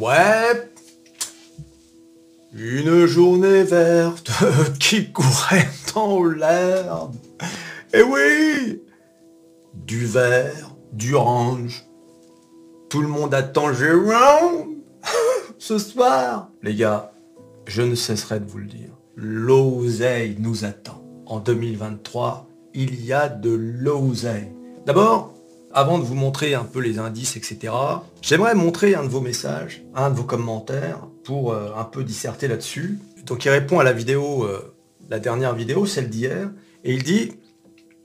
Ouais. Une journée verte qui courait dans l'herbe. Et oui Du vert, du orange. Tout le monde attend Jérôme ce soir. Les gars, je ne cesserai de vous le dire. L'oseille nous attend. En 2023, il y a de l'oseille. D'abord, avant de vous montrer un peu les indices, etc., j'aimerais montrer un de vos messages, un de vos commentaires, pour euh, un peu disserter là-dessus. Donc il répond à la vidéo, euh, la dernière vidéo, celle d'hier, et il dit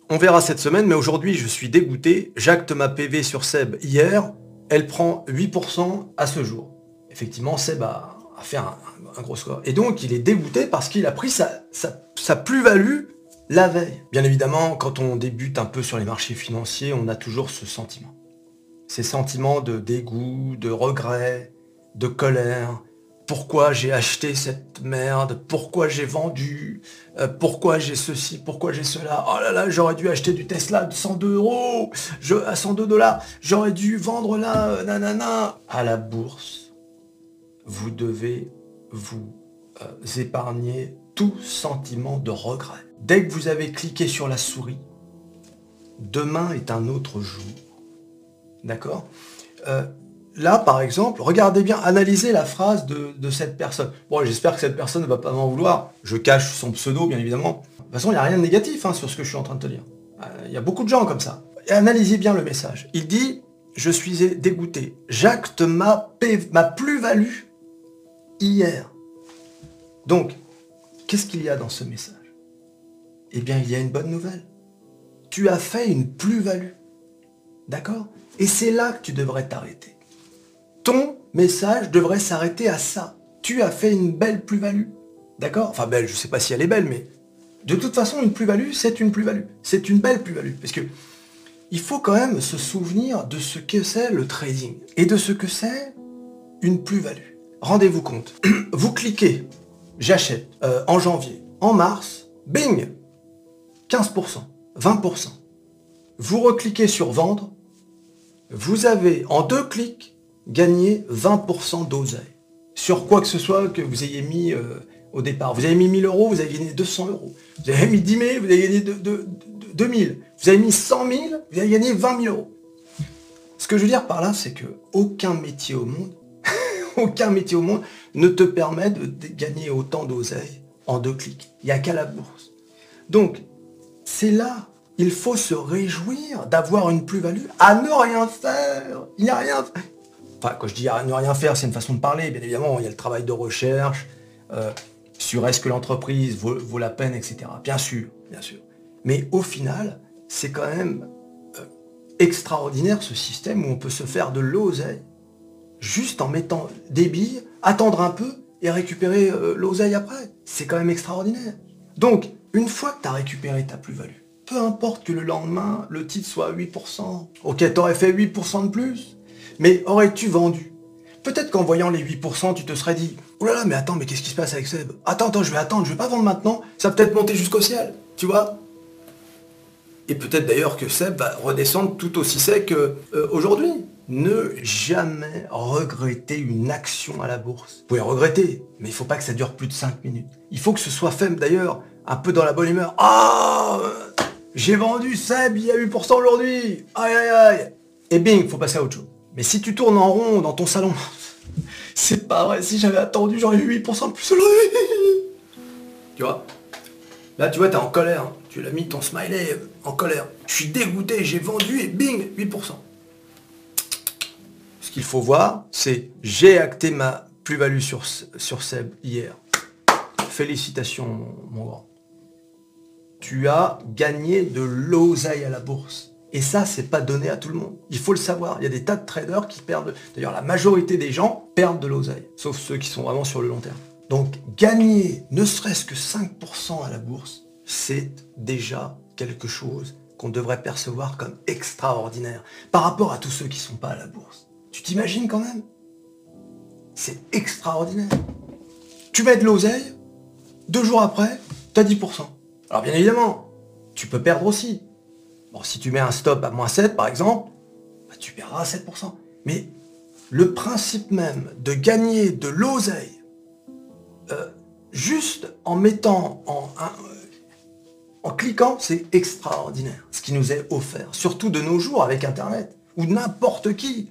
On verra cette semaine, mais aujourd'hui je suis dégoûté, j'acte ma PV sur Seb hier, elle prend 8% à ce jour. Effectivement, Seb a, fait un, gros score. Et donc il est dégoûté parce qu'il a pris sa, sa plus-value la veille. Bien évidemment, quand on débute un peu sur les marchés financiers, on a toujours ce sentiment. Ces sentiments de dégoût, de regret, de colère. Pourquoi j'ai acheté cette merde? Pourquoi j'ai vendu? Euh, Pourquoi j'ai ceci? Pourquoi j'ai cela? Oh là là, j'aurais dû acheter du Tesla de 102 euros à 102 dollars. J'aurais dû vendre là, euh, nanana. À la bourse, vous devez vous euh, épargner tout sentiment de regret. Dès que vous avez cliqué sur la souris, demain est un autre jour. D'accord? Euh, Là, par exemple, regardez bien, analysez la phrase de, cette personne. Bon, j'espère que cette personne ne va pas m'en vouloir. Je cache son pseudo, bien évidemment. De toute façon, il n'y a rien de négatif hein, sur ce que je suis en train de te dire. Euh, il y a beaucoup de gens comme ça. analysez bien le message. Il dit, je suis dégoûté. J'acte ma, ma plus-value hier. Donc, qu'est-ce qu'il y a dans ce message? Eh bien il y a une bonne nouvelle. Tu as fait une plus-value. D'accord? Et c'est là que tu devrais t'arrêter. Ton message devrait s'arrêter à ça. Tu as fait une belle plus-value. D'accord? Enfin belle, je ne sais pas si elle est belle, mais de toute façon, une plus-value, c'est une plus-value. C'est une belle plus-value. Parce que il faut quand même se souvenir de ce que c'est le trading et de ce que c'est une plus-value. Rendez-vous compte. Vous cliquez, j'achète euh, en janvier, en mars, bing 15%, 20%. Vous recliquez sur vendre, vous avez en deux clics gagné 20% d'oseille. Sur quoi que ce soit que vous ayez mis euh, au départ. Vous avez mis 1000 euros, vous avez gagné 200 euros. Vous avez mis 10 000, vous avez gagné 2000. Vous avez mis 100 000, vous avez gagné 20 000 euros. Ce que je veux dire par là, c'est que aucun métier au monde, aucun métier au monde ne te permet de gagner autant d'oseille en deux clics. Il n'y a qu'à la bourse. Donc, c'est là. Il faut se réjouir d'avoir une plus-value à ne rien faire. Il n'y a rien. Enfin, quand je dis à ne rien faire, c'est une façon de parler. Bien évidemment, il y a le travail de recherche euh, sur est-ce que l'entreprise vaut, la peine, etc. Bien sûr, bien sûr. Mais au final, c'est quand même euh, extraordinaire ce système où on peut se faire de l'oseille juste en mettant des billes, attendre un peu et récupérer euh, l'oseille après. C'est quand même extraordinaire. Donc, une fois que tu as récupéré ta plus-value, peu importe que le lendemain, le titre soit à 8%, ok, tu aurais fait 8% de plus, mais aurais-tu vendu? Peut-être qu'en voyant les 8%, tu te serais dit, oh là là, mais attends, mais qu'est-ce qui se passe avec Seb? Attends, attends, je vais attendre, je vais pas vendre maintenant, ça va peut-être monter jusqu'au ciel, tu vois? Et peut-être d'ailleurs que Seb va redescendre tout aussi sec qu'aujourd'hui. Ne jamais regretter une action à la bourse. Vous pouvez regretter, mais il ne faut pas que ça dure plus de 5 minutes. Il faut que ce soit fait d'ailleurs un peu dans la bonne humeur. Ah J'ai vendu il y a 8% aujourd'hui Aïe aïe aïe Et bing, il faut passer à autre chose. Mais si tu tournes en rond dans ton salon, c'est pas vrai, si j'avais attendu, j'aurais eu 8% de plus aujourd'hui Tu vois? Là, tu vois, t'es en colère. Hein. Tu l'as mis ton smiley en colère. Je suis dégoûté, j'ai vendu et bing, 8%. Qu'il faut voir, c'est j'ai acté ma plus-value sur, sur Seb hier. Félicitations, mon grand tu as gagné de l'oseille à la bourse. Et ça, c'est pas donné à tout le monde. Il faut le savoir. Il y a des tas de traders qui perdent. D'ailleurs, la majorité des gens perdent de l'oseille, sauf ceux qui sont vraiment sur le long terme. Donc, gagner ne serait-ce que 5% à la bourse, c'est déjà quelque chose qu'on devrait percevoir comme extraordinaire par rapport à tous ceux qui ne sont pas à la bourse. Tu t'imagines quand même? C'est extraordinaire. Tu mets de l'oseille, deux jours après, tu as 10%. Alors bien évidemment, tu peux perdre aussi. Bon, si tu mets un stop à moins 7 par exemple, bah, tu perdras 7%. Mais le principe même de gagner de l'oseille, euh, juste en mettant en, en cliquant, c'est extraordinaire ce qui nous est offert. Surtout de nos jours avec Internet, où n'importe qui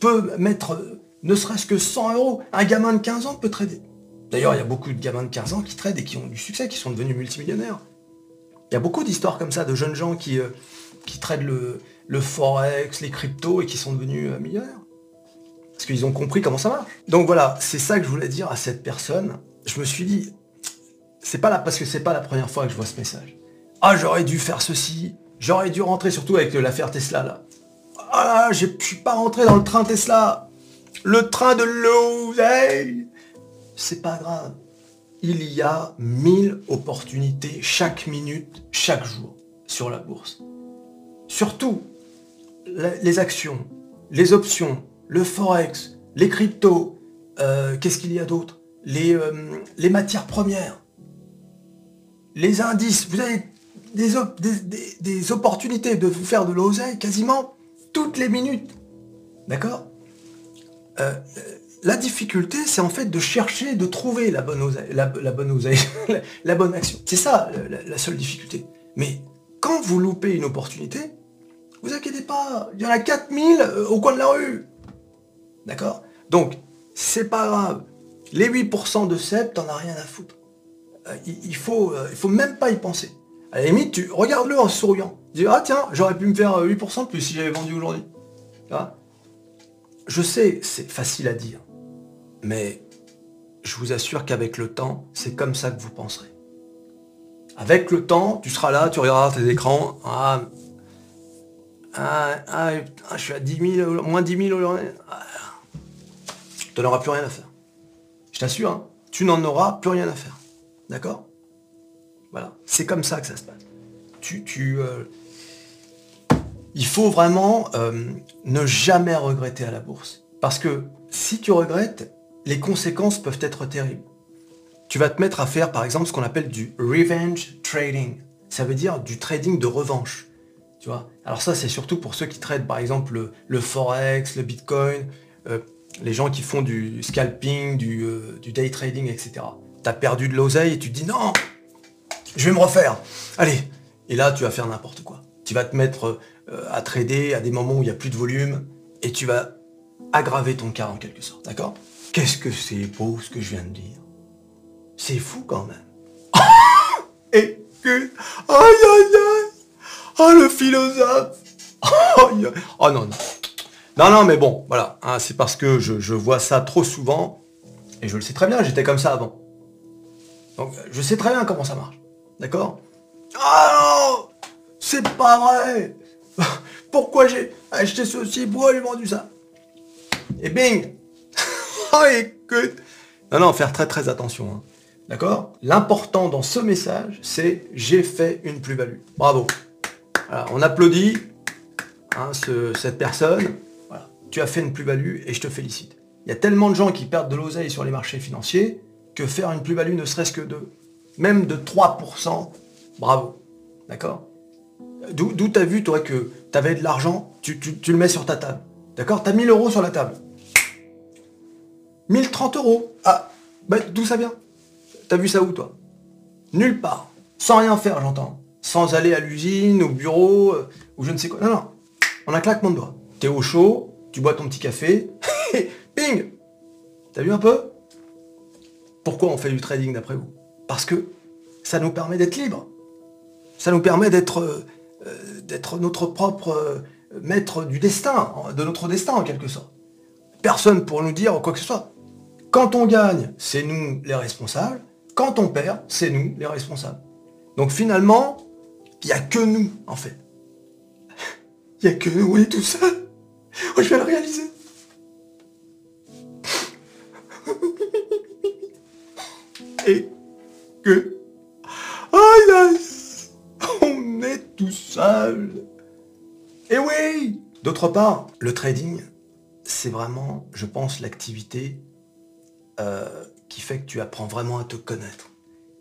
peut mettre ne serait-ce que 100 euros. Un gamin de 15 ans peut trader. D'ailleurs, il y a beaucoup de gamins de 15 ans qui tradent et qui ont du succès, qui sont devenus multimillionnaires. Il y a beaucoup d'histoires comme ça de jeunes gens qui, euh, qui tradent le, le, forex, les cryptos et qui sont devenus euh, millionnaires. Parce qu'ils ont compris comment ça marche. Donc voilà, c'est ça que je voulais dire à cette personne. Je me suis dit, c'est pas là parce que c'est pas la première fois que je vois ce message. Ah, j'aurais dû faire ceci, j'aurais dû rentrer, surtout avec l'affaire Tesla là. Ah, je suis pas rentré dans le train Tesla. Le train de l'oseille. C'est pas grave. Il y a mille opportunités chaque minute, chaque jour sur la bourse. Surtout, les actions, les options, le forex, les cryptos, euh, qu'est-ce qu'il y a d'autre? Les, euh, les matières premières, les indices. Vous avez des, des, opportunités de vous faire de l'oseille quasiment toutes les minutes. D'accord? Euh, La difficulté, c'est en fait de chercher, de trouver la bonne oseille, la, bonne, oseille, la, bonne action. C'est ça la, seule difficulté. Mais quand vous loupez une opportunité, vous inquiétez pas, il y en a 4000 euh, au coin de la rue. D'accord? Donc, c'est pas grave. Les 8% de CEP, t'en as rien à foutre. Euh, il, faut, il faut même pas y penser. À la limite, tu regardes-le en souriant. Dis, ah tiens, j'aurais pu me faire 8% de plus si j'avais vendu aujourd'hui. Je sais, c'est facile à dire. Mais je vous assure qu'avec le temps, c'est comme ça que vous penserez. Avec le temps, tu seras là, tu regarderas tes écrans. Ah, ah, ah, ah je suis à 10 000, moins 10 000 aujourd'hui. tu n'auras plus rien à faire. Je t'assure, hein, tu n'en auras plus rien à faire. D'accord? Voilà, c'est comme ça que ça se passe. Tu, euh, Il faut vraiment euh, ne jamais regretter à la bourse. Parce que si tu regrettes, les conséquences peuvent être terribles. Tu vas te mettre à faire par exemple ce qu'on appelle du revenge trading. Ça veut dire du trading de revanche. Tu vois? Alors ça c'est surtout pour ceux qui traitent par exemple le, forex, le bitcoin, euh, les gens qui font du scalping, du, du day trading, etc. Tu as perdu de l'oseille et tu te dis non, je vais me refaire. Allez. Et là, tu vas faire n'importe quoi. Tu vas te mettre euh, à trader à des moments où il n'y a plus de volume et tu vas aggraver ton cas en quelque sorte. D'accord? Qu'est-ce que c'est beau ce que je viens de dire C'est fou quand même. et que... Aïe aïe aïe Oh le philosophe Oh non, non. Non, non, mais bon, voilà. Hein, c'est parce que je, je vois ça trop souvent. Et je le sais très bien, j'étais comme ça avant. Donc je sais très bien comment ça marche. D'accord? Ah non C'est pas vrai Pourquoi j'ai acheté ceci? Pourquoi j'ai vendu ça? Et bing Oh écoute Non, non, faire très très attention. Hein. D'accord? L'important dans ce message, c'est j'ai fait une plus-value. Bravo. on applaudit hein, cette personne. Tu as fait une plus-value et je te félicite. Il y a tellement de gens qui perdent de l'oseille sur les marchés financiers que faire une plus-value ne serait-ce que de même de 3%, bravo. D'accord? D'où tu as vu, toi, que tu avais de l'argent, tu, le mets sur ta table. D'accord? Tu as 1000 euros sur la table. 1030 euros. Ah, bah, d'où ça vient? T'as vu ça où, toi? Nulle part. Sans rien faire, j'entends. Sans aller à l'usine, au bureau, euh, ou je ne sais quoi. Non, non. On a claquement de doigts. T'es au chaud, tu bois ton petit café, ping T'as vu un peu? Pourquoi on fait du trading d'après vous? Parce que ça nous permet d'être libres. Ça nous permet d'être euh, notre propre euh, maître du destin, de notre destin en quelque sorte. Personne pour nous dire quoi que ce soit. Quand on gagne, c'est nous les responsables. Quand on perd, c'est nous les responsables. Donc finalement, il n'y a que nous, en fait. Il n'y a que nous, on est tout seul. Je vais le réaliser. Et on est tout seul. Et oui D'autre part, le trading, c'est vraiment, je pense, l'activité euh, qui fait que tu apprends vraiment à te connaître.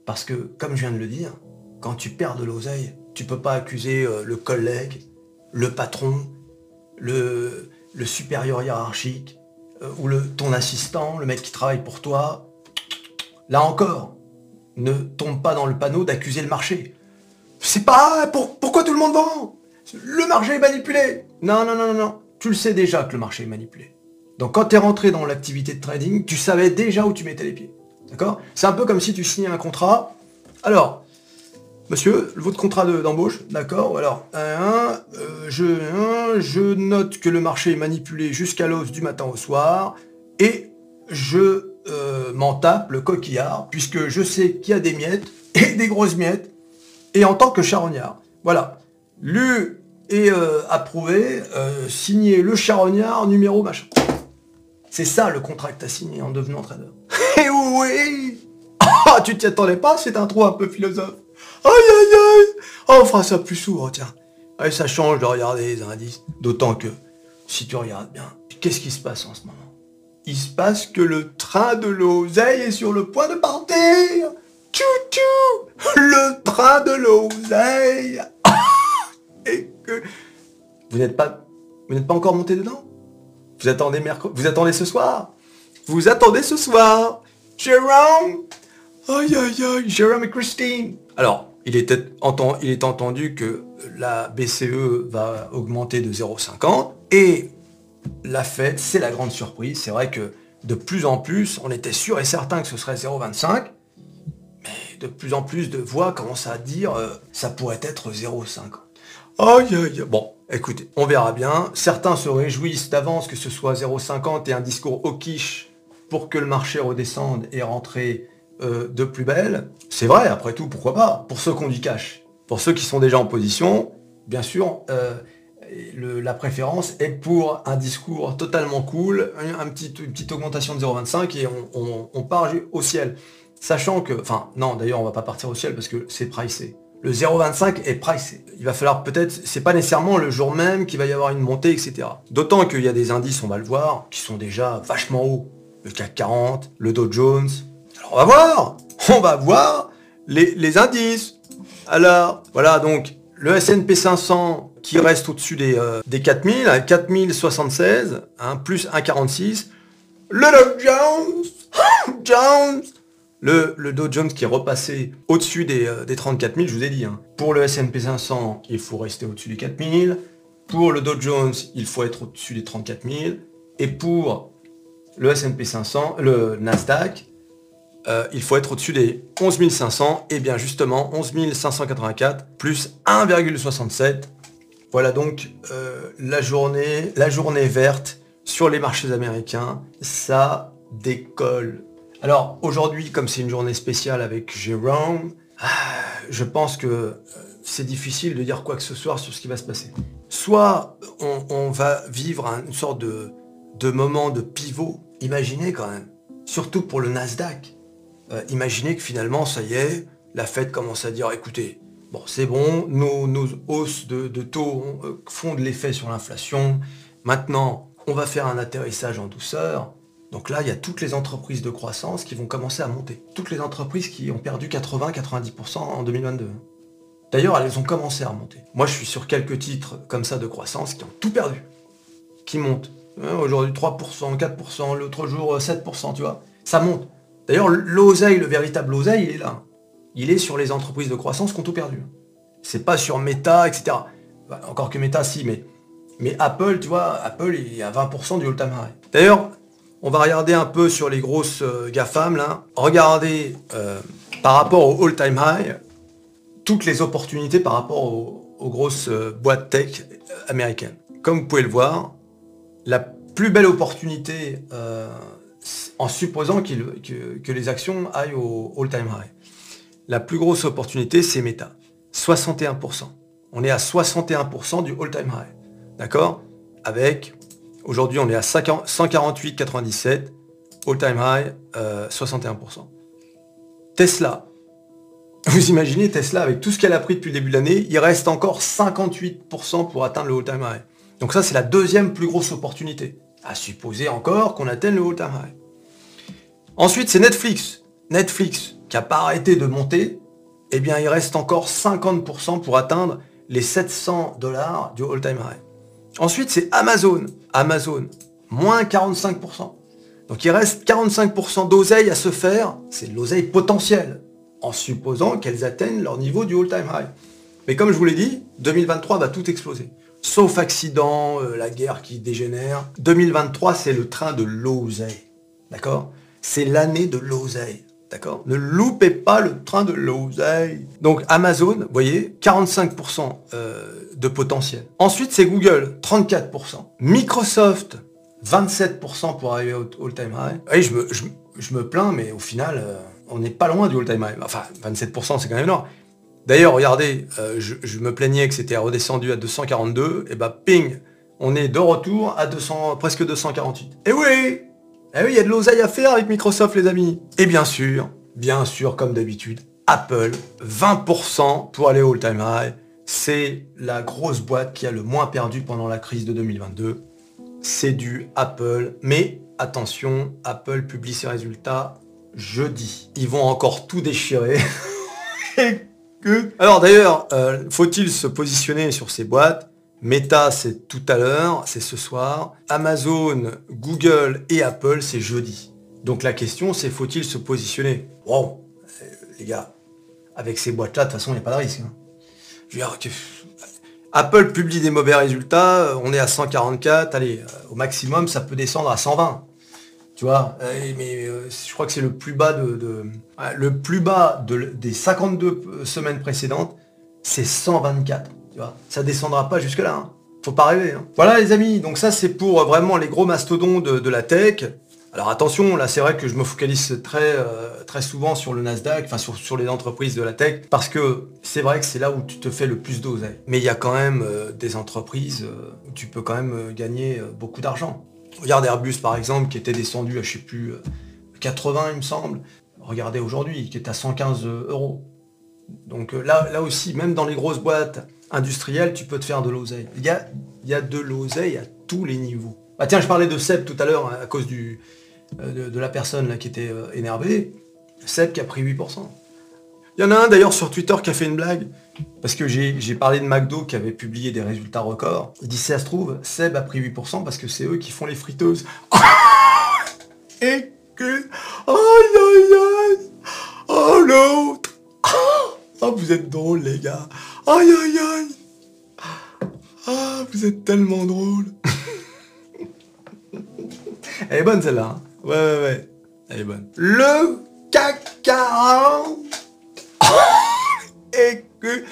Parce que, comme je viens de le dire, quand tu perds de l'oseille, tu peux pas accuser euh, le collègue, le patron, le, le supérieur hiérarchique, euh, ou le, ton assistant, le mec qui travaille pour toi, là encore, ne tombe pas dans le panneau d'accuser le marché. C'est pas pour, pourquoi tout le monde vend? Le marché est manipulé. Non, non, non, non, non. Tu le sais déjà que le marché est manipulé. Donc quand tu es rentré dans l'activité de trading, tu savais déjà où tu mettais les pieds. D'accord? C'est un peu comme si tu signais un contrat. Alors, monsieur, votre contrat d'embauche, d'accord Alors, euh, je, je note que le marché est manipulé jusqu'à l'os du matin au soir et je euh, m'en tape le coquillard puisque je sais qu'il y a des miettes et des grosses miettes et en tant que charognard. Voilà. Lu et euh, approuvé, signé le charognard numéro machin. C'est ça le tu as signé en devenant trader. Eh oui Ah, tu t'y attendais pas? C'est un trou un peu philosophe. Aïe aïe aïe Oh, on fera ça plus souvent, tiens. Allez, ça change de regarder les indices. D'autant que, si tu regardes bien, qu'est-ce qui se passe en ce moment? Il se passe que le train de l'oseille est sur le point de partir. Tchou Le train de l'oseille. Et que... Vous n'êtes pas... Vous n'êtes pas encore monté dedans? Vous attendez mercredi Vous attendez ce soir? Vous attendez ce soir? Jérôme? Aïe aïe aïe, Jérôme et Christine. Alors, il est, il est entendu que la BCE va augmenter de 0,50 et la fête, c'est la grande surprise. C'est vrai que de plus en plus, on était sûr et certain que ce serait 0,25, mais de plus en plus de voix commencent à dire euh, ça pourrait être 0,50. Aïe aïe Bon, écoutez, on verra bien. Certains se réjouissent d'avance que ce soit 0,50 et un discours au quiche pour que le marché redescende et rentre euh, de plus belle. C'est vrai, après tout, pourquoi pas? Pour ceux qui ont du cash. Pour ceux qui sont déjà en position, bien sûr, euh, la préférence est pour un discours totalement cool, un, petit, une petite augmentation de 0,25 et on, part au ciel. Sachant que, enfin, non, d'ailleurs, on va pas partir au ciel parce que c'est pricé le 0,25 est pricé. Il va falloir peut-être, c'est pas nécessairement le jour même qu'il va y avoir une montée, etc. D'autant qu'il y a des indices, on va le voir, qui sont déjà vachement hauts. Le CAC 40, le Dow Jones. Alors on va voir, on va voir les, indices. Alors, voilà, donc le S&P 500 qui reste au-dessus des, euh, des 4000, à 4076, hein, plus 1,46. Le Dow Jones, Jones, le, Dow Jones qui est repassé au-dessus des, 34 euh, 000, je vous ai dit. Hein. Pour le S&P 500, il faut rester au-dessus des 4 000. Pour le Dow Jones, il faut être au-dessus des 34 000. Et pour le S&P 500, le Nasdaq, euh, il faut être au-dessus des 11 500. Et bien justement, 11 584 plus 1,67. Voilà donc euh, la journée, la journée verte sur les marchés américains. Ça décolle alors aujourd'hui, comme c'est une journée spéciale avec Jérôme, ah, je pense que euh, c'est difficile de dire quoi que ce soit sur ce qui va se passer. Soit on, va vivre une sorte de, moment de pivot. Imaginez quand même, surtout pour le Nasdaq. Euh, imaginez que finalement, ça y est, la Fed commence à dire, écoutez, bon, c'est bon, nos, hausses de, taux euh, font de l'effet sur l'inflation. Maintenant, on va faire un atterrissage en douceur. Donc là, il y a toutes les entreprises de croissance qui vont commencer à monter. Toutes les entreprises qui ont perdu 80-90% en 2022. D'ailleurs, elles ont commencé à remonter. Moi, je suis sur quelques titres comme ça de croissance qui ont tout perdu. Qui montent. Hein, aujourd'hui 3%, 4%, l'autre jour 7%, tu vois. Ça monte. D'ailleurs, l'oseille, le véritable oseille, il est là. Il est sur les entreprises de croissance qui ont tout perdu. C'est pas sur Meta, etc. Encore que Meta, si, mais, mais Apple, tu vois, Apple, il est à 20% du all-time high. D'ailleurs, on va regarder un peu sur les grosses euh, GAFAM là. Regardez euh, par rapport au all-time high, toutes les opportunités par rapport aux, grosses euh, boîtes tech américaines. Comme vous pouvez le voir, la plus belle opportunité, en supposant que, les actions aillent au all-time high, la plus grosse opportunité, c'est Meta. 61%. On est à 61% du all-time high. D'accord? Avec Aujourd'hui, on est à 148,97. All-time high, 61%. Euh, Tesla. Vous imaginez Tesla, avec tout ce qu'elle a pris depuis le début de l'année, il reste encore 58% pour atteindre le all-time high. Donc ça, c'est la deuxième plus grosse opportunité. À supposer encore qu'on atteigne le all-time high. Ensuite, c'est Netflix. Netflix, qui n'a pas arrêté de monter, eh bien, il reste encore 50% pour atteindre les 700 dollars du all-time high. Ensuite, c'est Amazon. Amazon. moins 45%. Donc il reste 45% d'oseille à se faire, c'est l'oseille potentielle, en supposant qu'elles atteignent leur niveau du all-time high. Mais comme je vous l'ai dit, 2023 va tout exploser. Sauf accident, euh, la guerre qui dégénère. 2023, c'est le train de l'oseille. D'accord? C'est l'année de l'oseille. D'accord Ne loupez pas le train de l'oseille. Donc Amazon, vous voyez, 45% euh, de potentiel. Ensuite, c'est Google, 34%. Microsoft, 27% pour arriver au all-time high. Oui, je me, je, me, plains, mais au final, euh, on n'est pas loin du all-time high. Enfin, 27%, c'est quand même énorme. D'ailleurs, regardez, euh, je, me plaignais que c'était redescendu à 242, et bah ping, on est de retour à 200, presque 248. Et oui Eh oui, il y a de l'oseille à faire avec Microsoft, les amis. Et bien sûr, bien sûr, comme d'habitude, Apple, 20% pour aller au all-time high. C'est la grosse boîte qui a le moins perdu pendant la crise de 2022. C'est du Apple. Mais attention, Apple publie ses résultats jeudi. Ils vont encore tout déchirer. Alors d'ailleurs, euh, faut-il se positionner sur ces boîtes? Meta, c'est tout à l'heure, c'est ce soir. Amazon, Google et Apple, c'est jeudi. Donc la question, c'est faut-il se positionner? Bon, euh, les gars, avec ces boîtes-là, de toute façon, il n'y a pas de risque. Hein. Que Apple publie des mauvais résultats, on est à 144, allez, euh, au maximum, ça peut descendre à 120. Tu vois, euh, mais euh, je crois que c'est le plus bas de, le plus bas des 52 semaines précédentes, c'est 124. Ça descendra pas jusque là. Hein. Faut pas rêver. Hein. Voilà les amis, donc ça c'est pour vraiment les gros mastodons de, la tech. Alors attention, là c'est vrai que je me focalise très, euh, très souvent sur le Nasdaq, enfin sur, sur, les entreprises de la tech, parce que c'est vrai que c'est là où tu te fais le plus d'oseille. Mais il y a quand même des entreprises où tu peux quand même gagner beaucoup d'argent. Regarde Airbus par exemple qui était descendu à je sais plus 80 il me semble. Regardez aujourd'hui qui est à 115 euros. Donc euh, là, là aussi, même dans les grosses boîtes industrielles, tu peux te faire de l'oseille. Il y a, il y de l'oseille à tous les niveaux. Ah tiens, je parlais de Seb tout à l'heure hein, à cause du, euh, de, la personne là qui était euh, énervée. Seb qui a pris 8%. Il y en a un d'ailleurs sur Twitter qui a fait une blague. Parce que j'ai parlé de McDo qui avait publié des résultats records. Il dit, ça se trouve, Seb a pris 8% parce que c'est eux qui font les friteuses. vous êtes drôles les gars Aïe aïe aïe Ah, vous êtes tellement drôles Elle est bonne celle-là. Hein. ouais, ouais, ouais. Elle est bonne. Le CAC 40 et que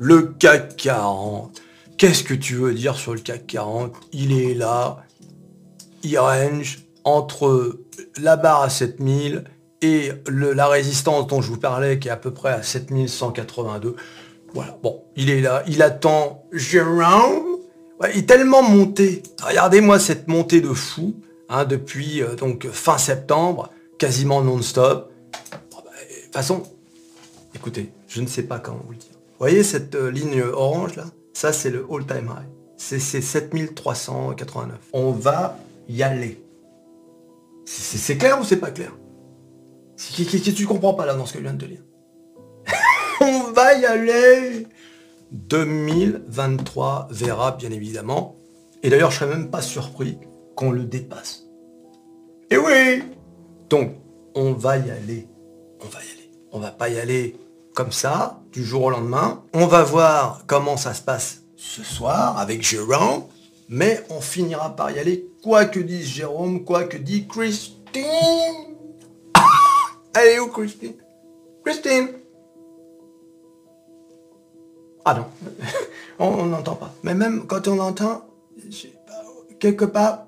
le CAC 40, qu'est-ce que tu veux dire sur le CAC 40 Il est là, il range entre la barre à 7000 et la résistance dont je vous parlais qui est à peu près à 7182. Voilà, bon, il est là, il attend Jérôme. il est tellement monté. Regardez-moi cette montée de fou hein, depuis euh, donc fin septembre, quasiment non-stop. Bah, de toute façon, écoutez, je ne sais pas comment vous le dire. Vous voyez cette euh, ligne orange là? Ça c'est le all-time high. C'est 7389. On va y aller. C'est clair ou c'est pas clair? Qu'est-ce que tu comprends pas là dans ce que je viens de te dire On va y aller 2023 verra bien évidemment. Et d'ailleurs je serais même pas surpris qu'on le dépasse. Et oui Donc on va y aller. On va y aller. On va pas y aller comme ça, du jour au lendemain. On va voir comment ça se passe ce soir avec Jérôme, mais on finira par y aller, quoi que dise Jérôme, quoi que dit Christine. Allez où Christine? Christine Ah non, on n'entend pas. Mais même quand on entend, quelque part,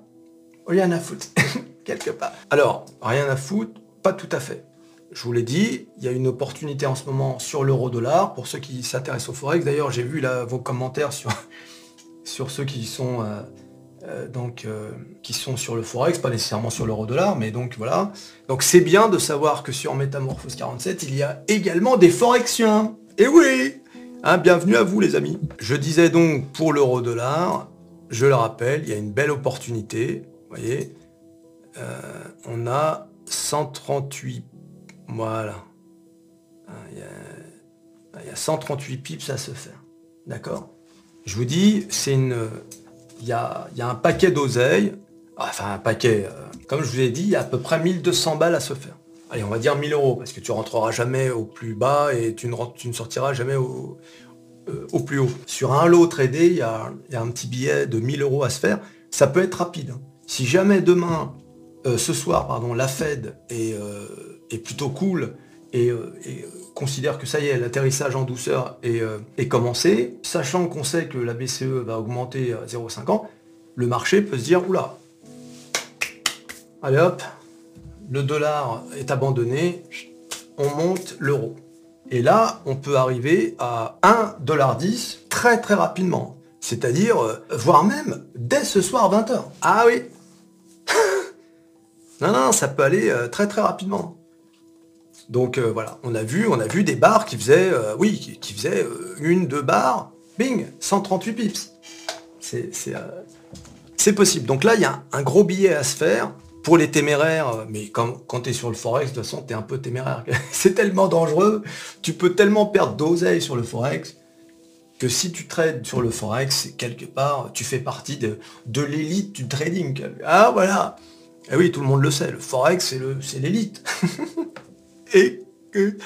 rien à foutre. quelque part. Alors, rien à foutre, pas tout à fait. Je vous l'ai dit, il y a une opportunité en ce moment sur l'euro-dollar pour ceux qui s'intéressent au forex. D'ailleurs, j'ai vu là, vos commentaires sur, sur ceux qui sont euh, euh, donc euh, qui sont sur le forex, pas nécessairement sur l'euro-dollar, mais donc voilà. Donc c'est bien de savoir que sur Métamorphose 47, il y a également des forexiens. Et oui hein, Bienvenue à vous les amis. Je disais donc pour l'euro-dollar, je le rappelle, il y a une belle opportunité. Vous voyez, on a 138 voilà. Ah, il y, a, 138 pips à se faire. D'accord? Je vous dis, c'est une. Il y a, un paquet d'oseilles. Enfin, un paquet. euh, comme je vous ai dit, il y a à peu près 1200 balles à se faire. Allez, on va dire 1000 euros, parce que tu rentreras jamais au plus bas et tu ne, sortiras jamais au, euh, au plus haut. Sur un lot tradé, il y a, un petit billet de 1000 euros à se faire. Ça peut être rapide. hein. Si jamais demain, euh, ce soir, pardon, la Fed est plutôt cool et, euh, et, considère que ça y est, l'atterrissage en douceur est, euh, est commencé, sachant qu'on sait que la BCE va augmenter à 0,5 ans, le marché peut se dire, oula, allez hop, le dollar est abandonné, on monte l'euro. Et là, on peut arriver à 1,10$ très très rapidement. C'est-à-dire, euh, voire même dès ce soir 20h. Ah oui Non, non, ça peut aller très très rapidement. Donc euh, voilà, on a vu, on a vu des barres qui faisaient, euh, oui, qui, faisaient euh, une, deux barres, bing, 138 pips. C'est possible. Donc là, il y a un, gros billet à se faire pour les téméraires. Mais quand, tu es sur le Forex, de toute façon, tu es un peu téméraire. c'est tellement dangereux. Tu peux tellement perdre d'oseille sur le Forex que si tu trades sur le Forex, quelque part, tu fais partie de, l'élite du trading. Ah voilà Eh oui, tout le monde le sait, le Forex, c'est l'élite. Que...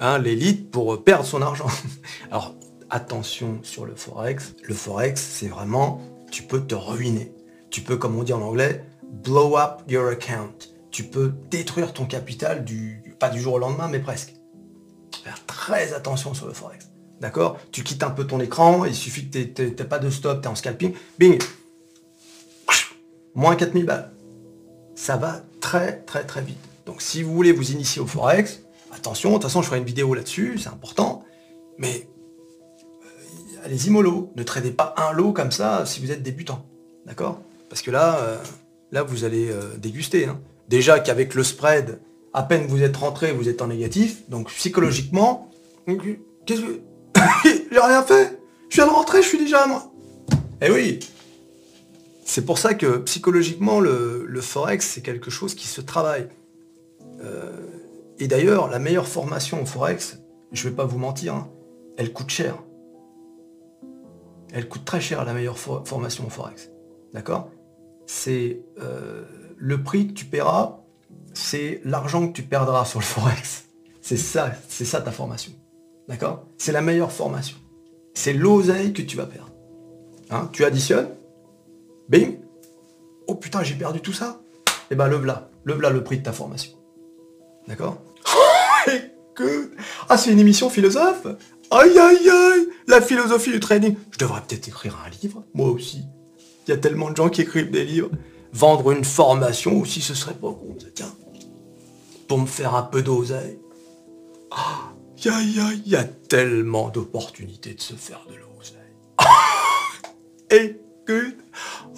Hein, L'élite pour perdre son argent. Alors, attention sur le Forex. Le Forex, c'est vraiment... Tu peux te ruiner. Tu peux, comme on dit en anglais, blow up your account. Tu peux détruire ton capital du... Pas du jour au lendemain, mais presque faire très attention sur le forex. D'accord? Tu quittes un peu ton écran, il suffit que tu n'aies pas de stop, tu es en scalping, bing Moins 4000 balles. Ça va très très très vite. Donc si vous voulez vous initier au forex, attention, de toute façon je ferai une vidéo là-dessus, c'est important, mais euh, allez-y mollo, ne tradez pas un lot comme ça si vous êtes débutant. D'accord? Parce que là, euh, là vous allez euh, déguster. hein. Déjà qu'avec le spread, à peine vous êtes rentré, vous êtes en négatif, donc psychologiquement, qu'est-ce que... J'ai rien fait Je viens de rentrer, je suis déjà à moi. Eh oui C'est pour ça que psychologiquement, le, le Forex, c'est quelque chose qui se travaille. Euh, et d'ailleurs, la meilleure formation au Forex, je vais pas vous mentir, hein, elle coûte cher. Elle coûte très cher la meilleure fo- formation au Forex. D'accord? C'est euh, le prix que tu paieras, c'est l'argent que tu perdras sur le Forex. C'est ça, c'est ça ta formation. D'accord? C'est la meilleure formation. C'est l'oseille que tu vas perdre. Hein, tu additionnes, bing, oh putain, j'ai perdu tout ça. Et ben le v'là, le v'là le prix de ta formation. D'accord Écoute, ah c'est une émission philosophe Aïe aïe aïe La philosophie du trading. Je devrais peut-être écrire un livre, moi aussi. Il y a tellement de gens qui écrivent des livres. Vendre une formation aussi, ce serait pas con, tiens. Pour me faire un peu d'oseille. Ah, aïe aïe aïe, il y a tellement d'opportunités de se faire de l'oseille. Écoute,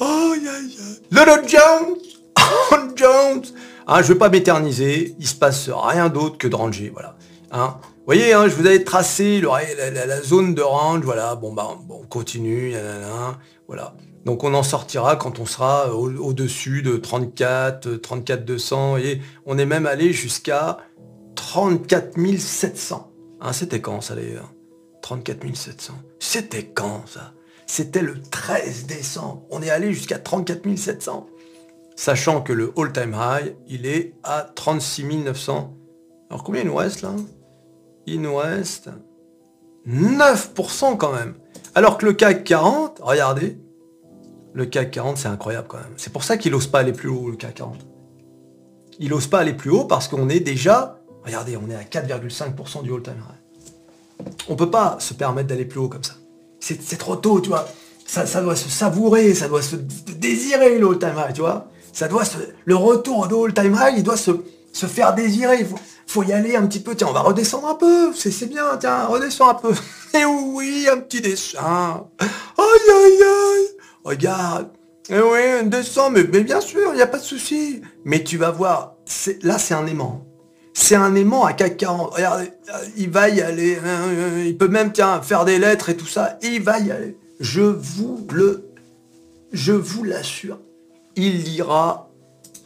aïe aïe aïe. Little Jones Jones Hein, je veux pas m'éterniser, il se passe rien d'autre que de ranger, voilà. Hein. Vous voyez, hein, je vous avais tracé la, zone de range, voilà, bon bah bon, on continue, voilà. Donc on en sortira quand on sera au- au-dessus de 34, 34 200, et on est même allé jusqu'à 34 700. Hein, c'était quand ça d'ailleurs 34 700. C'était quand ça? C'était le 13 décembre. On est allé jusqu'à 34 700 sachant que le all-time high, il est à 36 900. Alors combien il nous reste là? Il nous reste 9% quand même. Alors que le CAC 40, regardez, le CAC 40 c'est incroyable quand même. C'est pour ça qu'il n'ose pas aller plus haut le CAC 40. Il n'ose pas aller plus haut parce qu'on est déjà, regardez, on est à 4,5% du all-time high. On peut pas se permettre d'aller plus haut comme ça. C'est trop tôt, tu vois. Ça, doit se savourer, ça doit se désirer le all-time high, tu vois. Ça doit se, le retour au all-time high, il doit se, se faire désirer. Il faut, y aller un petit peu. Tiens, on va redescendre un peu. C'est bien, tiens, redescends un peu. Et oui, un petit dessin. Aïe, aïe, aïe. Regarde. Eh oui, descend, mais, mais bien sûr, il n'y a pas de souci. Mais tu vas voir, là, c'est un aimant. C'est un aimant à CAC 40. Regardez, il va y aller. Il peut même, tiens, faire des lettres et tout ça. Il va y aller. Je vous le... Je vous l'assure. Il ira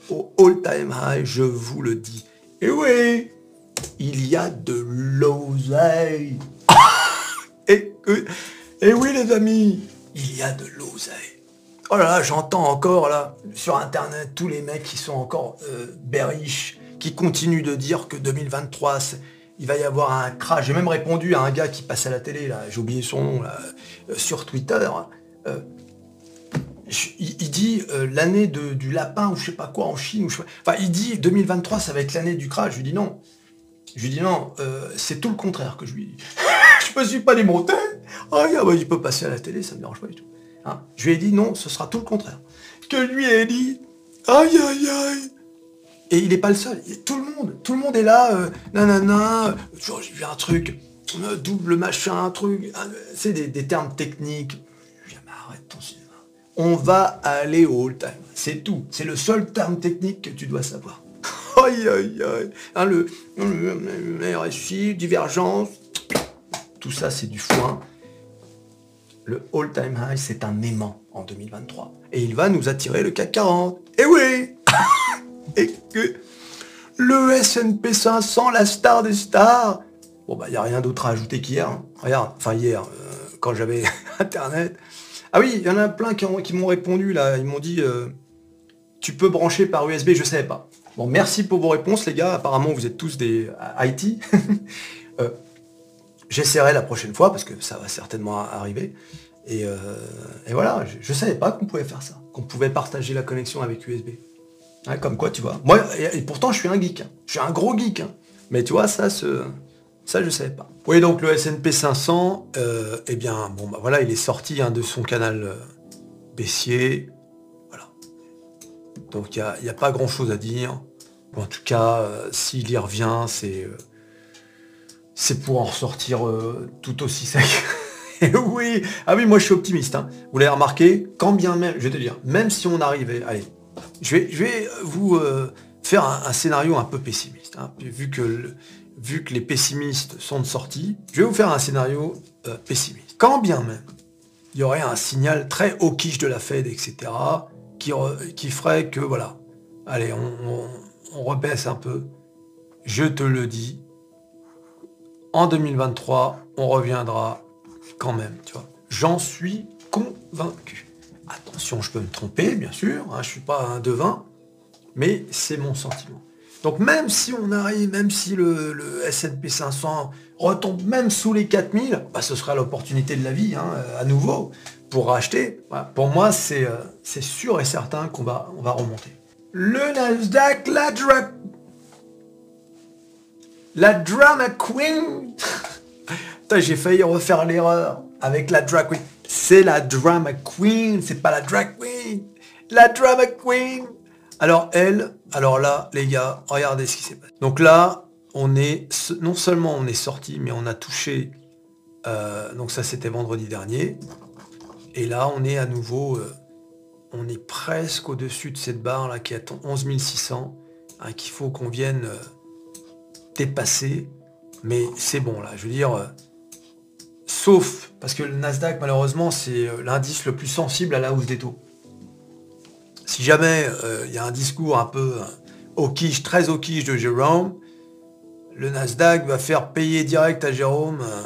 au all-time high, je vous le dis. Et oui, il y a de l'oseille. et, oui, les amis, il y a de l'oseille. Oh là là, j'entends encore là, sur internet, tous les mecs qui sont encore euh, bearish, qui continuent de dire que 2023, il va y avoir un crash. J'ai même répondu à un gars qui passe à la télé, là, j'ai oublié son nom, euh, sur Twitter. Euh, il, dit euh, l'année du lapin ou je sais pas quoi en Chine. Ou Enfin, il dit 2023, ça va être l'année du crash. Je lui dis non. Je lui dis non, c'est tout le contraire que je lui dis. je me suis pas démonté. Ah, bah, il peut passer à la télé, ça me dérange pas du tout. Hein? je lui ai dit non, ce sera tout le contraire. Que lui ait dit aïe aïe aïe et il n'est pas le seul. Tout le monde, tout le monde est là, euh, nanana, j'ai vu un truc, euh, double machin, un truc, c'est des, termes techniques. On va aller au all time. C'est tout. C'est le seul terme technique que tu dois savoir. aïe aïe aïe. Hein, le, le, RSI, divergence, tout ça c'est du foin. Le all-time high, c'est un aimant en 2023. Et il va nous attirer le CAC 40. Eh oui et que le S&P 500, la star des stars, bon bah il n'y a rien d'autre à ajouter qu'hier. Hein. Regarde, enfin hier, euh, quand j'avais internet. Ah oui, il y en a plein qui, m'ont répondu là, ils m'ont dit euh, tu peux brancher par USB, je ne savais pas. Bon, merci pour vos réponses les gars, apparemment vous êtes tous des euh, IT. J'essaierai la prochaine fois parce que ça va certainement arriver. Et, voilà, je ne savais pas qu'on pouvait faire ça, qu'on pouvait partager la connexion avec USB comme quoi, tu vois. Moi, et, pourtant, je suis un geek. Hein. Je suis un gros geek. Hein. Mais tu vois, ça, ce, ça, je savais pas. Oui, donc le S&P 500, euh, eh bien, bon, bah voilà, il est sorti hein, de son canal euh, baissier. Voilà. Donc, il n'y a, pas grand-chose à dire. en tout cas, euh, s'il y revient, c'est c'est pour en ressortir tout aussi sec. oui, ah oui, moi je suis optimiste. Vous l'avez remarqué, quand bien même, je vais te dire, même si on arrivait, allez, je vais, vous faire un, scénario un peu pessimiste. Hein. vu, que vu que les pessimistes sont de sortie, je vais vous faire un scénario euh, pessimiste. Quand bien même, il y aurait un signal très quiche de la Fed, etc., qui, ferait que, voilà, allez, on, on un peu. Je te le dis, en 2023, on reviendra quand même, tu vois. J'en suis convaincu. Attention, je peux me tromper, bien sûr, hein, je ne suis pas un devin, mais c'est mon sentiment. Donc même si on arrive, même si le, le S&P 500 retombe même sous les 4000, bah, ce sera l'opportunité de la vie, hein, à nouveau, pour racheter. Pour moi, euh, c'est sûr et certain qu'on va, on va remonter. Le Nasdaq, la drama... La drama queen J'ai failli refaire l'erreur avec la drag queen. C'est la drama queen, c'est pas la drag queen. La drama queen. Alors elle, alors là, les gars, regardez ce qui s'est passé. Donc là, non seulement on est sorti, mais on a touché, euh, donc ça c'était vendredi dernier. Et là, on est à nouveau, euh, on est presque au-dessus de cette barre là qui est à 11 600, hein, qu'il faut qu'on vienne euh, dépasser. Mais c'est bon là, je veux dire, Sauf, parce que le Nasdaq, malheureusement, c'est l'indice le plus sensible à la hausse des taux. Si jamais euh, il y a un discours un peu au quiche, très au quiche de Jérôme, le Nasdaq va faire payer direct à Jérôme euh,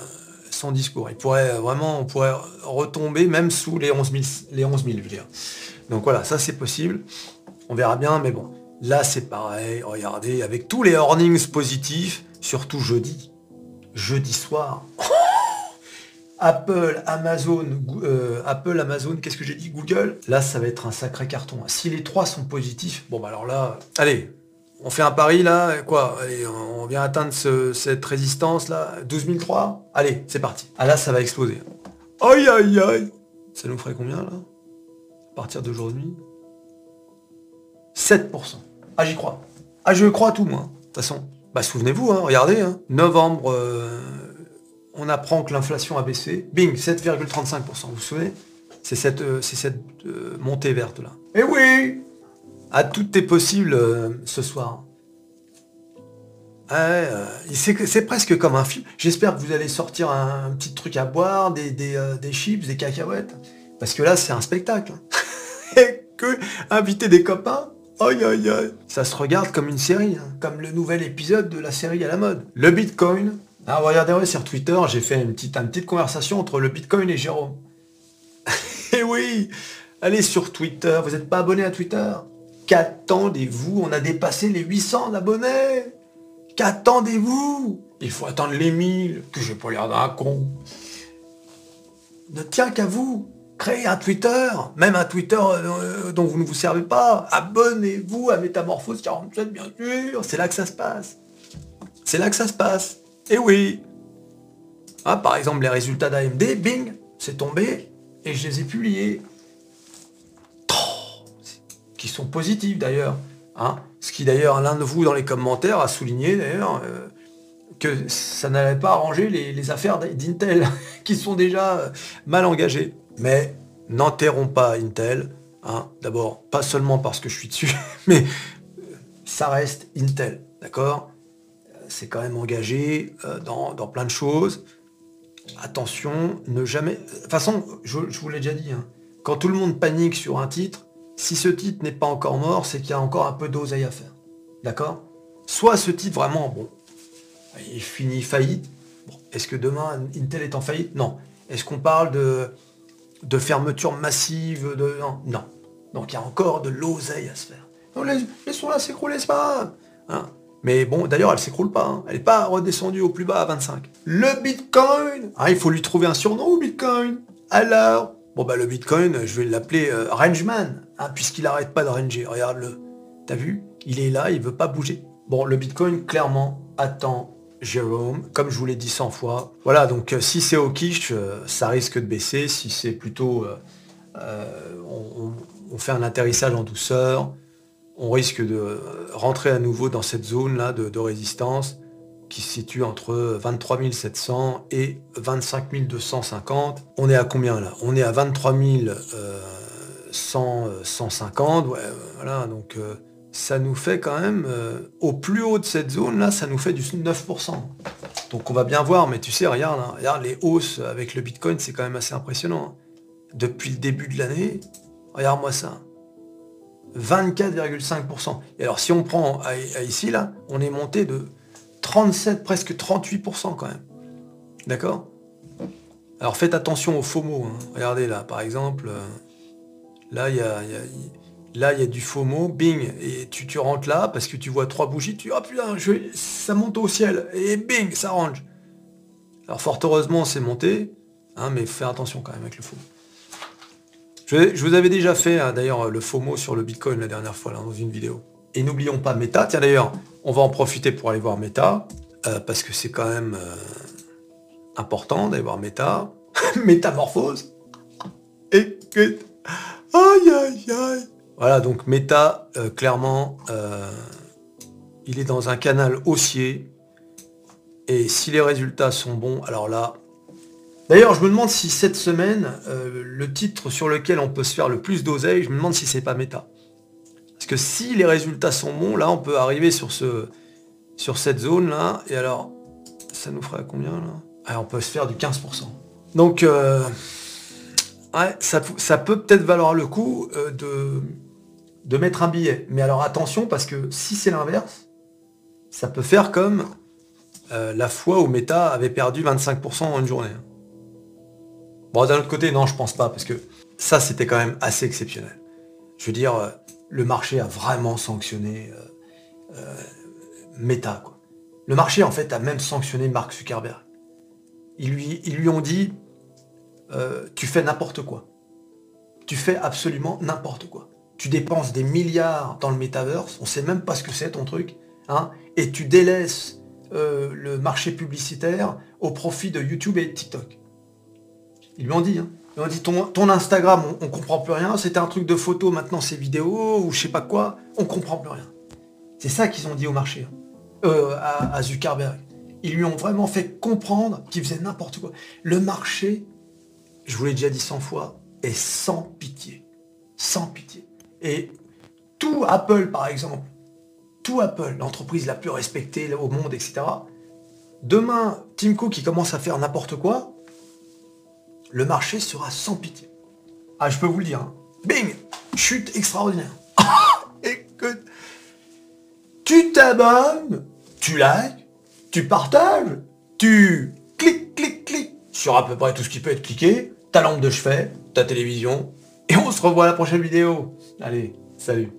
son discours. Il pourrait vraiment, on pourrait retomber même sous les 11 000, les 11 000 je. Donc voilà, ça c'est possible. On verra bien, mais bon. Là c'est pareil, regardez, avec tous les earnings positifs, surtout jeudi. Jeudi soir. Apple, Amazon, euh, Apple, Amazon, qu'est-ce que j'ai dit? Google, là ça va être un sacré carton. Si les trois sont positifs, bon bah alors là, allez, on fait un pari là, quoi? On vient atteindre cette résistance là, 12 003 Allez, c'est parti. Ah là ça va exploser. Aïe aïe aïe Ça nous ferait combien là? À partir d'aujourd'hui? 7%. Ah j'y crois. Ah je crois à tout moi. De toute façon. Bah souvenez-vous, hein, regardez, hein. novembre, euh, on apprend que l'inflation a baissé. Bing, 7,35%. Vous vous souvenez? C'est cette, euh, cette euh, montée verte là. Eh oui À tout est possible euh, ce soir. c'est presque comme un film. J'espère que vous allez sortir un, petit truc à boire, des, des, chips, des cacahuètes. Parce que là, c'est un spectacle. Et que inviter des copains, aïe aïe aïe. Ça se regarde comme une série, hein. comme le nouvel épisode de la série à la mode. Le Bitcoin, ah, regardez, sur Twitter, j'ai fait une petite, une petite conversation entre le Bitcoin et Jérôme. et eh oui Allez sur Twitter, vous n'êtes pas abonné à Twitter? Qu'attendez-vous? On a dépassé les 800 abonnés Qu'attendez-vous? Il faut attendre les 1000, que je vais pas l'air d'un con. Ne tient qu'à vous. Créez un Twitter, même un Twitter euh, dont vous ne vous servez pas. Abonnez-vous à Métamorphose 47, bien sûr. C'est là que ça se passe. C'est là que ça se passe. Et oui. Ah, par exemple, les résultats d'AMD, bing, c'est tombé et je les ai publiés. qui sont positifs d'ailleurs. Hein. Ce qui d'ailleurs, l'un de vous dans les commentaires a souligné d'ailleurs euh, que ça n'allait pas arranger les, affaires d'Intel, qui sont déjà euh, mal engagées. Mais n'enterrons pas Intel. Hein. D'abord, pas seulement parce que je suis dessus, mais euh, ça reste Intel, d'accord? C'est quand même engagé dans, plein de choses. Attention, ne jamais... De toute façon, je, vous l'ai déjà dit, hein. quand tout le monde panique sur un titre, si ce titre n'est pas encore mort, c'est qu'il y a encore un peu d'oseille à faire. D'accord? Soit ce titre vraiment, bon, il finit faillite. Est-ce que demain Intel est en faillite? Non. Est-ce qu'on parle de, fermeture massive de... Non. Donc il y a encore de l'oseille à se faire. Non, laissons-la s'écrouler, c'est pas hein Mais bon, d'ailleurs, elle s'écroule pas. Hein. Elle n'est pas redescendue au plus bas à 25. Le Bitcoin ah, Il faut lui trouver un surnom Bitcoin. Alors? Bon bah le Bitcoin, je vais l'appeler euh, Rangeman, hein, puisqu'il n'arrête pas de ranger. Regarde-le. T'as vu? Il est là, il veut pas bouger. Bon, le Bitcoin, clairement, attend Jérôme, comme je vous l'ai dit 100 fois. Voilà, donc euh, si c'est au quiche, euh, ça risque de baisser. Si c'est plutôt... on, fait un atterrissage en douceur, on risque de rentrer à nouveau dans cette zone-là de résistance qui se situe entre 23 700 et 25 250. On est à combien là? On est à 23 150. Ouais, voilà, donc euh, ça nous fait quand même, euh, au plus haut de cette zone là, ça nous fait du 9%. Donc on va bien voir, mais tu sais, regarde, hein, regarde les hausses avec le Bitcoin, c'est quand même assez impressionnant. Depuis le début de l'année, regarde-moi ça. 24,5%. Et alors si on prend ici, là, on est monté de 37, presque 38% quand même. D'accord? Alors faites attention aux mots. Hein. Regardez là, par exemple, euh, là, il y a, là, il y a du mot, bing, et tu, rentres là parce que tu vois trois bougies, tu oh putain, ça monte au ciel, et bing, ça range. Alors fort heureusement, c'est monté, hein, mais fais attention quand même avec le faux. Je, je vous avais déjà fait hein, d'ailleurs le faux mot sur le Bitcoin la dernière fois dans une vidéo. Et n'oublions pas Meta. Tiens d'ailleurs, on va en profiter pour aller voir Meta, euh, parce que c'est quand même euh, important d'aller voir Meta. Métamorphose. Écoute. Aïe aïe aïe. Voilà, donc Meta, euh, clairement, il est dans un canal haussier. Et si les résultats sont bons, alors là... D'ailleurs, je me demande si cette semaine, le titre sur lequel on peut se faire le plus d'oseille, je me demande si c'est pas Meta. Parce que si les résultats sont bons, là, on peut arriver sur, ce, sur cette zone-là. Et alors, ça nous ferait combien, là? Ah, On peut se faire du 15%. Donc, euh, ça, peut peut-être valoir le coup euh, de, de mettre un billet. Mais alors, attention, parce que si c'est l'inverse, ça peut faire comme euh, la fois où Meta avait perdu 25% en une journée. Bon, d'un autre côté, non, je pense pas, parce que ça, c'était quand même assez exceptionnel. Je veux dire, le marché a vraiment sanctionné euh, euh, Meta. Le marché, en fait, a même sanctionné Mark Zuckerberg. Ils lui, ont dit, euh, tu fais n'importe quoi. Tu fais absolument n'importe quoi. Tu dépenses des milliards dans le metaverse, on sait même pas ce que c'est ton truc, hein, et tu délaisses le marché publicitaire au profit de YouTube et TikTok. Ils lui ont dit, hein. On dit ton, Instagram, on, comprend plus rien, c'était un truc de photo, maintenant c'est vidéo, ou je sais pas quoi, on comprend plus rien. C'est ça qu'ils ont dit au marché, hein. euh, à, Zuckerberg. Ils lui ont vraiment fait comprendre qu'il faisait n'importe quoi. Le marché, je vous l'ai déjà dit 100 fois, est sans pitié. Sans pitié. Et tout Apple, par exemple, tout Apple, l'entreprise la plus respectée au monde, etc. Demain, Tim Cook qui commence à faire n'importe quoi, le marché sera sans pitié. Ah, je peux vous le dire. Hein. Bing Chute extraordinaire. Écoute, tu t'abonnes, tu likes, tu partages, tu cliques, cliques, cliques sur à peu près tout ce qui peut être cliqué, ta lampe de chevet, ta télévision, Et on se revoit à la prochaine vidéo. Allez, salut